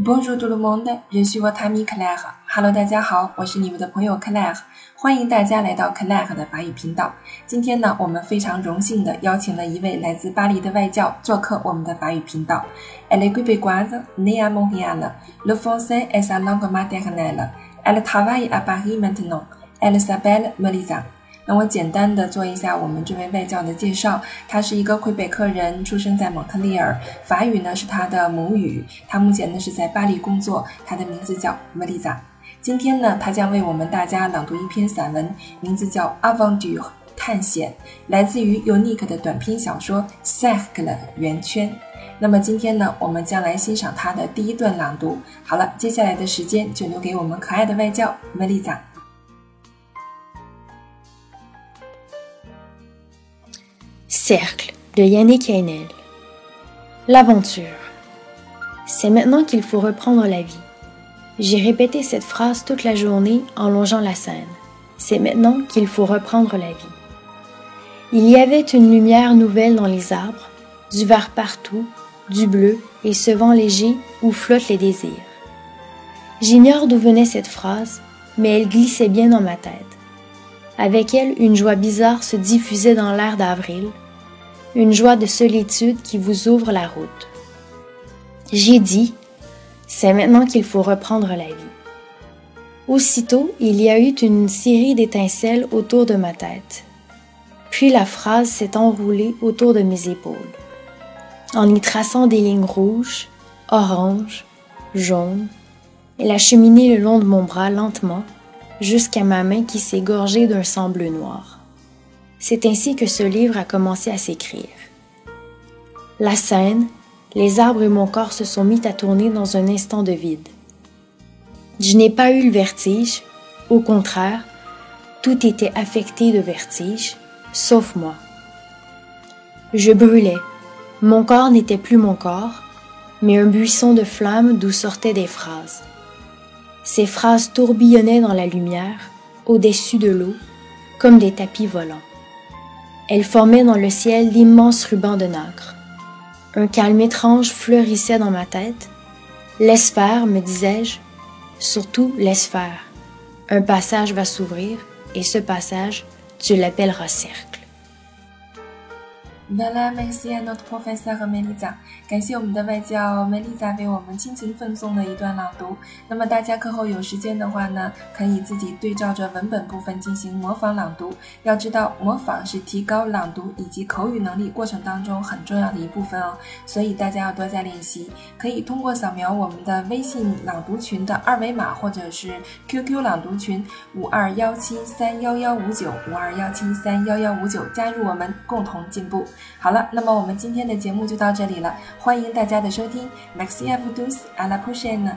Bonjour tout le monde, je suis votre ami Claire. Hello，大家好，我是你们的朋友 Claire，欢迎大家来到 Claire 的法语频道。今天呢，我们非常荣幸的邀请了一位来自巴黎的外教做客我们的法语频道。Elle est québécoise, née à Montréal. Le français est sa langue maternelle. Elle travaille à Paris maintenant. Elle s'appelle Melissa. 那我简单的做一下我们这位外教的介绍。他是一个魁北克人，出生在蒙特利尔，法语呢是他的母语。他目前呢是在巴黎工作。他的名字叫 Melissa。今天呢，他将为我们大家朗读一篇散文，名字叫《Avant-Du》探险，来自于 Unique 的短篇小说《Cercle》圆圈。那么今天呢，我们将来欣赏他的第一段朗读。好了，接下来的时间就留给我们可爱的外教 Melissa。Cercle de Yannick Haenel. L'aventure. C'est maintenant qu'il faut reprendre la vie. J'ai répété cette phrase toute la journée en longeant la Seine. C'est maintenant qu'il faut reprendre la vie. Il y avait une lumière nouvelle dans les arbres, du vert partout, du bleu et ce vent léger où flottent les désirs. J'ignore d'où venait cette phrase, mais elle glissait bien dans ma tête. Avec elle, une joie bizarre se diffusait dans l'air d'avril, une joie de solitude qui vous ouvre la route. J'ai dit, c'est maintenant qu'il faut reprendre la vie. Aussitôt, il y a eu une série d'étincelles autour de ma tête. Puis la phrase s'est enroulée autour de mes épaules, en y traçant des lignes rouges, oranges, jaunes. Elle a cheminé le long de mon bras lentement jusqu'à ma main qui s'est gorgée d'un sang bleu noir. C'est ainsi que ce livre a commencé à s'écrire. La scène, les arbres et mon corps se sont mis à tourner dans un instant de vide. Je n'ai pas eu le vertige, au contraire, tout était affecté de vertige, sauf moi. Je brûlais, mon corps n'était plus mon corps, mais un buisson de flammes d'où sortaient des phrases. Ces phrases tourbillonnaient dans la lumière, au-dessus de l'eau, comme des tapis volants. Elles formaient dans le ciel d'immenses rubans de nacre. Un calme étrange fleurissait dans ma tête. Laisse faire, me disais-je, surtout laisse faire. Un passage va s'ouvrir, et ce passage, tu l'appelleras cercle. Voilà, merci à notre professeur Melisa。感谢我们的外教 Melissa 为我们倾情奉送的一段朗读。那么大家课后有时间的话呢，可以自己对照着文本部分进行模仿朗读。要知道，模仿是提高朗读以及口语能力过程当中很重要的一部分哦。所以大家要多加练习。可以通过扫描我们的微信朗读群的二维码，或者是 QQ 朗读群五二幺七三幺幺五九五二幺七三幺幺五九加入我们，共同进步。好了，那么我们今天的节目就到这里了，欢迎大家的收听，Maxi F Dos a la prochaine。